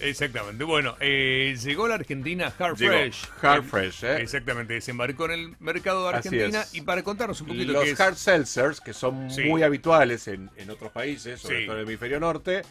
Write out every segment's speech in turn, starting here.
Exactamente. Bueno, eh, llegó la Argentina Hard Fresh. Hard Fresh, ¿eh? Exactamente, desembarcó en el mercado de Argentina y para contarnos un poquito Los qué es... hard seltzers, que son Sí. muy habituales en, en otros países, sobre Sí. todo en el hemisferio norte,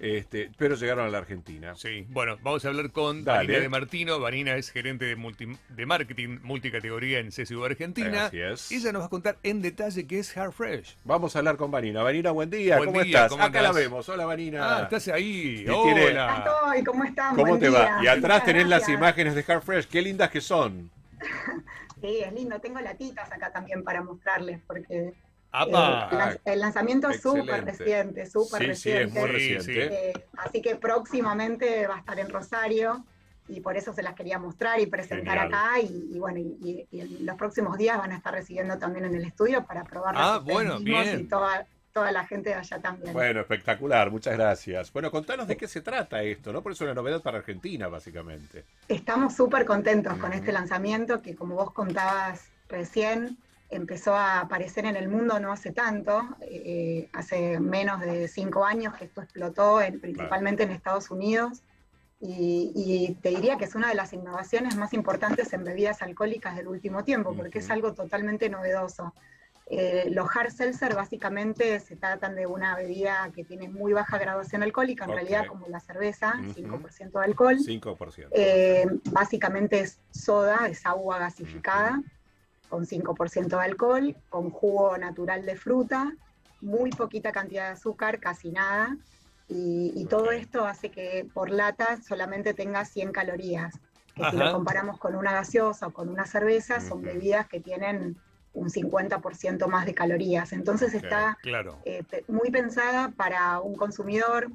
este, pero llegaron a la Argentina. Sí, bueno, vamos a hablar con. Vanina de Martino. Vanina es gerente de, multi- de marketing multicategoría en CSU Argentina. Así es. Y ella nos va a contar en detalle qué es Hard Fresh. Vamos a hablar con Vanina. Vanina, buen día. Buen ¿Cómo día, estás? ¿cómo Acá la vemos. Hola, Vanina. Ah, estás ahí. Y tiene- Hola. Estoy, ¿cómo están? ¿Cómo Buen te va? Y atrás Muchas tenés las imágenes de Hard Fresh. Qué lindas que son. Sí, es lindo. Tengo latitas acá también para mostrarles, porque. Eh, el lanz- el lanzamiento es súper reciente, súper Sí, sí, es reciente. muy reciente. Eh, así que próximamente va a estar en Rosario y por eso se las quería mostrar y presentar Genial. acá. Y, y bueno, y, y en los próximos días van a estar recibiendo también en el estudio para probarlas Ah, bueno, bien. y toda, toda la gente de allá también. Bueno, espectacular. Muchas gracias. Bueno, contanos de qué se trata esto, ¿no? Por eso es una novedad para Argentina, básicamente. Estamos súper contentos con este lanzamiento que, como vos contabas recién, empezó a aparecer en el mundo no hace tanto, eh, hace menos de cinco años que esto explotó, en- principalmente en Estados Unidos. Y, y te diría que es una de las innovaciones más importantes en bebidas alcohólicas del último tiempo, porque es algo totalmente novedoso. Eh, los hard seltzer básicamente se tratan de una bebida que tiene muy baja graduación alcohólica, en realidad como la cerveza, Ujú. 5% de alcohol. 5%. Eh, básicamente es soda, es agua gasificada, con 5% de alcohol, con jugo natural de fruta, muy poquita cantidad de azúcar, casi nada. Y, y todo esto hace que por lata solamente tenga 100 calorías. Que si lo comparamos con una gaseosa o con una cerveza, son Ujú. bebidas que tienen un 50% más de calorías. Entonces está Claro. eh, muy pensada para un consumidor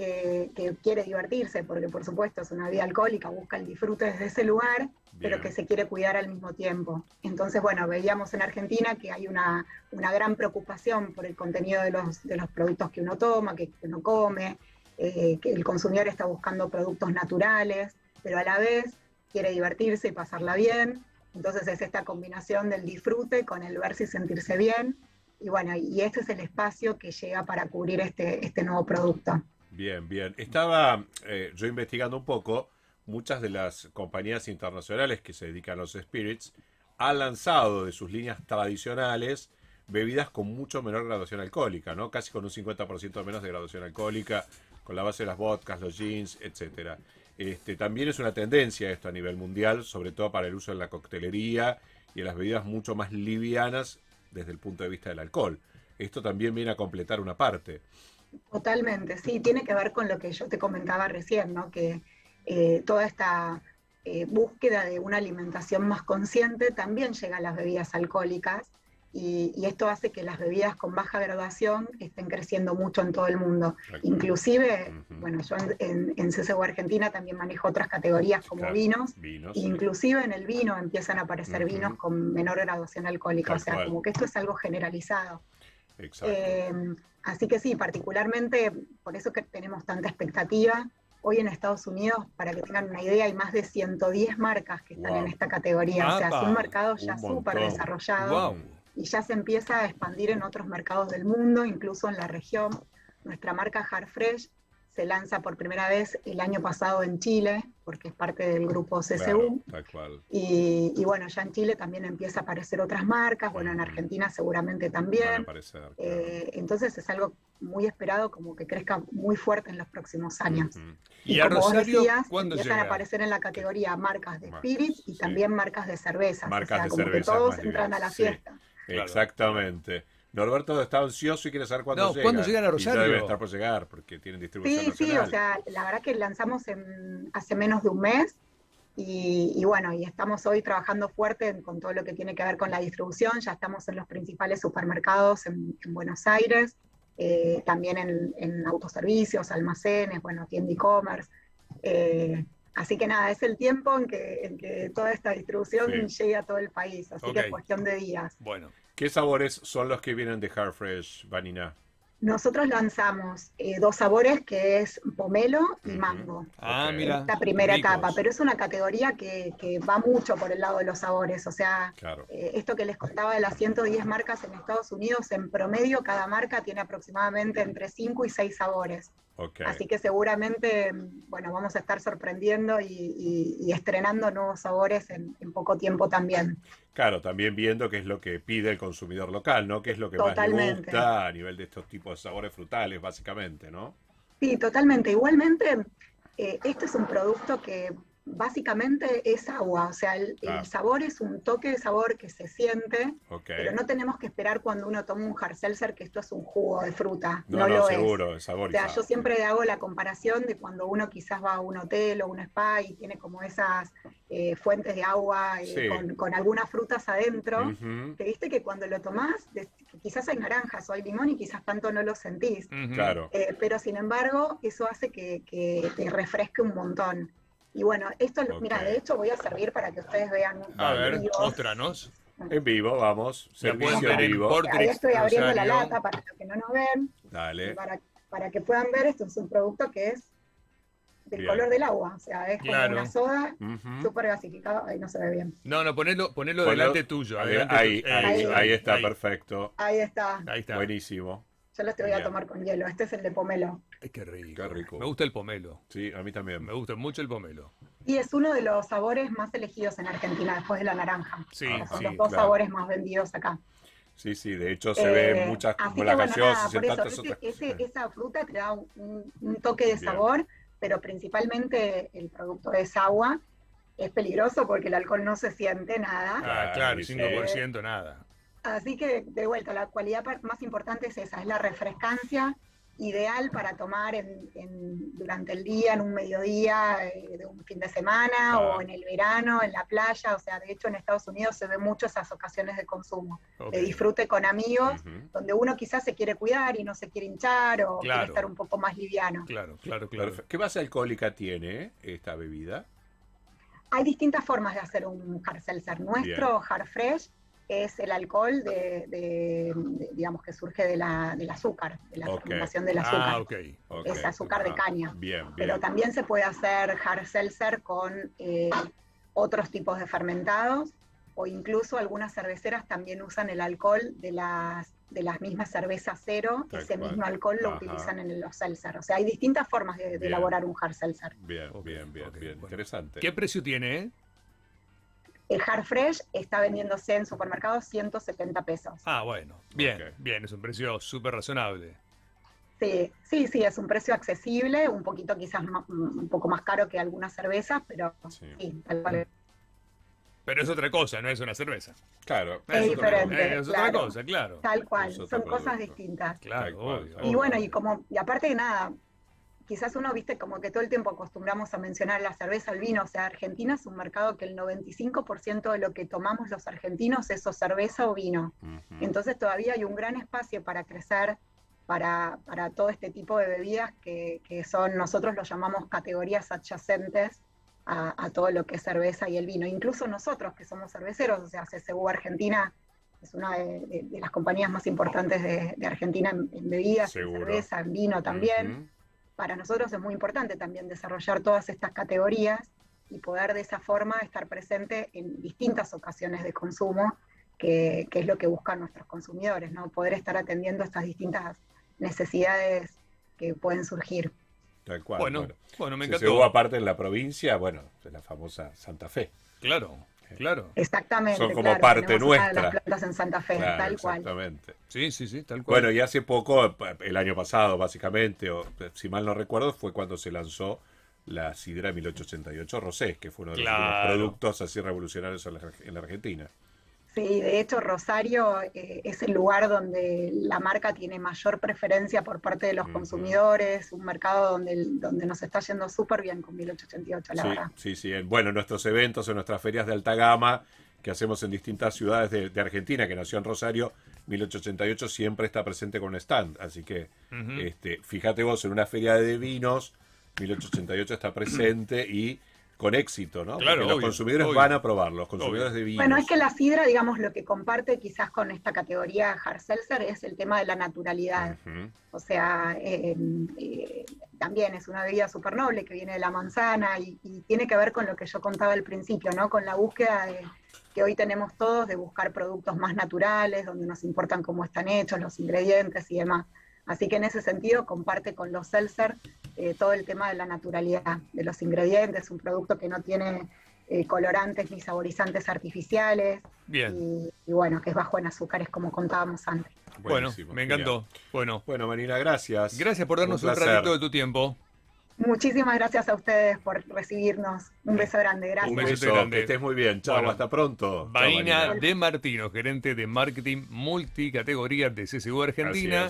que, que quiere divertirse, porque por supuesto es una bebida alcohólica, busca el disfrute desde ese lugar, pero Bien. que se quiere cuidar al mismo tiempo. Entonces, bueno, veíamos en Argentina que hay una, una gran preocupación por el contenido de los, de los productos que uno toma, que uno come, eh, que el consumidor está buscando productos naturales, pero a la vez quiere divertirse y pasarla bien. Entonces es esta combinación del disfrute con el verse y sentirse bien. Y bueno, y este es el espacio que llega para cubrir este, este nuevo producto. Bien, bien. Estaba eh, yo investigando un poco. Muchas de las compañías internacionales que se dedican a los spirits han lanzado de sus líneas tradicionales bebidas con mucho menor graduación alcohólica, ¿no? Casi con un 50% menos de graduación alcohólica, con la base de las vodkas, los gins, etcétera. Este, también es una tendencia esto a nivel mundial, sobre todo para el uso en la coctelería y en las bebidas mucho más livianas desde el punto de vista del alcohol. Esto también viene a completar una parte. Totalmente, sí, tiene que ver con lo que yo te comentaba recién, ¿no? Que eh, toda esta eh, búsqueda de una alimentación más consciente también llega a las bebidas alcohólicas y, y esto hace que las bebidas con baja graduación estén creciendo mucho en todo el mundo. Inclusive, bueno, yo en, en, en CSU Argentina también manejo otras categorías como Claro. vinos, Vinos. Inclusive en el vino empiezan a aparecer vinos con menor graduación alcohólica, o sea, como que esto es algo generalizado. Exacto. Eh, así que sí, particularmente por eso que tenemos tanta expectativa. Hoy en Estados Unidos, para que tengan una idea, hay más de 110 marcas que están Wow. en esta categoría, o sea, es ¡Apa! un mercado ya súper desarrollado Wow. y ya se empieza a expandir en otros mercados del mundo, incluso en la región. Nuestra marca Hard Fresh se lanza por primera vez el año pasado en Chile, porque es parte del grupo CSU. Claro. Y, y bueno, ya en Chile también empieza a aparecer otras marcas, bueno, en. Argentina seguramente también. aparecer, claro. Eh, entonces es algo muy esperado, como que crezca muy fuerte en los próximos años. Ujú. ¿Y a como vos Rosario decías, empiezan a aparecer en la categoría marcas de spirits y sí. también marcas de cervezas. Marcas o sea, de como cervezas que todos entran a la sí. fiesta. Exactamente. Norberto está ansioso y quiere saber cuándo No, llega. ¿cuándo llegan a Y Rosario? ya debe estar por llegar porque tienen distribución Sí, sí, o sea, la verdad que lanzamos en- hace menos de un mes y, y bueno, y estamos hoy trabajando fuerte en- con todo lo que tiene que ver con la distribución, ya estamos en los principales supermercados en, en Buenos Aires, eh, también en, en autoservicios, almacenes, bueno, tienda e-commerce. eh, así que nada, es el tiempo en que, en que toda esta distribución Sí. llegue a todo el país, así que es cuestión de días. Bueno, ¿Qué sabores son los que vienen de Hard Fresh, Vanina? Nosotros lanzamos eh, dos sabores que es pomelo y mango. ah, mira. esta primera ricos. etapa, pero es una categoría que, que va mucho por el lado de los sabores, o sea, Claro. eh, esto que les contaba de las 110 marcas en Estados Unidos, en promedio cada marca tiene aproximadamente entre 5 y 6 sabores. Así que seguramente, bueno, vamos a estar sorprendiendo y, y- y estrenando nuevos sabores en, en poco tiempo también. Claro, también viendo qué es lo que pide el consumidor local, ¿no? Qué es lo que más le Totalmente. gusta a nivel de estos tipos de sabores frutales, básicamente, ¿no? Sí, totalmente. Igualmente, eh, este es un producto que básicamente es agua, o sea, el, el Ah. sabor es un toque de sabor que se siente, Ok. pero no tenemos que esperar cuando uno toma un hard seltzer que esto es un jugo de fruta. No, No, no, lo seguro, el es. sabor. O sea, yo siempre hago la comparación de cuando uno quizás va a un hotel o un spa y tiene como esas eh, fuentes de agua eh, Sí. con, con algunas frutas adentro. Ujú, Que viste que cuando lo tomás, quizás hay naranjas o hay limón y quizás tanto no lo sentís. Ujú. Claro. Eh, pero sin embargo, eso hace que, que te refresque un montón. Y bueno, esto, mira, de hecho voy a servir para que ustedes vean. A ver, mostranos. En vivo, vamos. Pueden Servicio ver en vivo. Portrix, Ahí estoy abriendo la lata para los que no nos ven, Dale. para, para que puedan ver, esto es un producto que es del Bien. color del agua, o sea, es como una soda Ujú. súper gasificada, ahí no se ve bien. No, no, ponelo, ponelo delante tuyo. Ahí, adelante ahí, tu- ahí, está, ahí, perfecto. Ahí está, Ahí está. Buenísimo. yo los te voy a tomar con hielo, este es el de pomelo. Ay, qué rico. Qué rico. Me gusta el pomelo. Sí, a mí también. Me gusta mucho el pomelo. Y es uno de los sabores más elegidos en Argentina después de la naranja. Sí, Ah, Son sí. los dos claro. sabores más vendidos acá. Sí, sí, de hecho se Eh, ve muchas, como la bueno, gaseosa nada, y por eso, tantas ese- otras ese- esa fruta te da un, un toque de Bien. sabor, pero principalmente el producto es agua. Es peligroso porque el alcohol no se siente nada. Ah, claro, sí. 5% nada. Así que, de vuelta, la cualidad más importante es esa, es la refrescancia ideal para tomar en- en- durante el día, en un mediodía, eh, de un fin de semana Ah. o en el verano, en la playa. O sea, de hecho en Estados Unidos se ve mucho esas ocasiones de consumo, de disfrute con amigos, donde uno quizás se quiere cuidar y no se quiere hinchar o Claro. quiere estar un poco más liviano. Claro, claro, claro. Perfecto. ¿Qué base alcohólica tiene esta bebida? Hay distintas formas de hacer un hard seltzer. Nuestro hard fresh es el alcohol de, de- de- digamos que surge de la, del azúcar, de la Ok. fermentación del azúcar. Ah, ok. Ok, Es azúcar de ah, caña. Bien, bien. Pero también se puede hacer hard seltzer con eh, otros tipos de fermentados o incluso algunas cerveceras también usan el alcohol de las, de las mismas cervezas cero, Tal ese cual. mismo alcohol lo Ajá. utilizan en los seltzer. O sea, hay distintas formas de, de elaborar un hard seltzer. Bien, bien, bien, bien. bueno. Interesante. ¿Qué precio tiene? El hard fresh está vendiéndose en supermercados 170 pesos. Ah, bueno. Bien, bien, es un precio súper razonable. Sí, sí, sí, es un precio accesible, un poquito quizás ma- un poco más caro que algunas cervezas, pero Sí. sí, tal cual. Pero es otra cosa, no es una cerveza. Claro. Es diferente. es otra claro. cosa, claro. Tal cual, son cosas distintas. Claro, obvio, Y obvio. bueno, y como, y aparte de nada, quizás uno, viste, como que todo el tiempo acostumbramos a mencionar la cerveza, el vino, o sea, Argentina es un mercado que el 95% de lo que tomamos los argentinos es o cerveza o vino. Ujú. Entonces todavía hay un gran espacio para crecer para, para todo este tipo de bebidas que, que son, nosotros los llamamos categorías adyacentes a, a todo lo que es cerveza y el vino. Incluso nosotros que somos cerveceros, o sea, CCU Argentina es una de, de- de las compañías más importantes de, de Argentina en, en bebidas, en cerveza, en vino también. Ujú. Para nosotros es muy importante también desarrollar todas estas categorías y poder de esa forma estar presente en distintas ocasiones de consumo, que, que es lo que buscan nuestros consumidores, ¿no? Poder estar atendiendo estas distintas necesidades que pueden surgir. Tal cual. Bueno, bueno, me Se encantó. hubo aparte en la provincia, bueno, de la famosa Santa Fe. Claro, claro. Exactamente. Son como claro, parte nuestra. las plantas en Santa Fe, Claro, tal cual. exactamente. Sí, sí, sí, tal cual. Bueno, y hace poco, el año pasado, básicamente, o si mal no recuerdo, fue cuando se lanzó la Sidra 1888 Rosé, que fue uno de los Claro. productos así revolucionarios en la, en la Argentina. Sí, de hecho Rosario eh, es el lugar donde la marca tiene mayor preferencia por parte de los consumidores, un mercado donde, donde nos está yendo súper bien con 1888, la sí, verdad. sí, sí. En, bueno, en nuestros eventos, en nuestras ferias de alta gama que hacemos en distintas ciudades de, de Argentina, que nació en Rosario, 1888 siempre está presente con un stand. Así que, este, fíjate vos, en una feria de vinos, 1888 está presente y con éxito, ¿no? Claro, los consumidores obvio. van a probar, los consumidores Obvio. de vinos. Bueno, es que la sidra, digamos, lo que comparte quizás con esta categoría hard seltzer es el tema de la naturalidad. O sea, eh, eh, también es una bebida súper noble que viene de la manzana y, y tiene que ver con lo que yo contaba al principio, ¿no? Con la búsqueda de- que hoy tenemos todos de buscar productos más naturales, donde nos importan cómo están hechos, los ingredientes y demás. Así que en ese sentido comparte con los Seltzer eh, todo el tema de la naturalidad de los ingredientes, un producto que no tiene eh, colorantes ni saborizantes artificiales. Bien. Y, y bueno, que es bajo en azúcares como contábamos antes. Bueno, Buenísimo, me genial. encantó. Bueno, Bueno, Marina, gracias. gracias por darnos un, placer. ratito de tu tiempo. Muchísimas gracias a ustedes por recibirnos. Un beso grande, gracias. Un Un beso beso, grande. que estés muy bien. Chao, Bueno. hasta pronto. Marina de Martino, gerente de marketing multicategoría de CSU Argentina.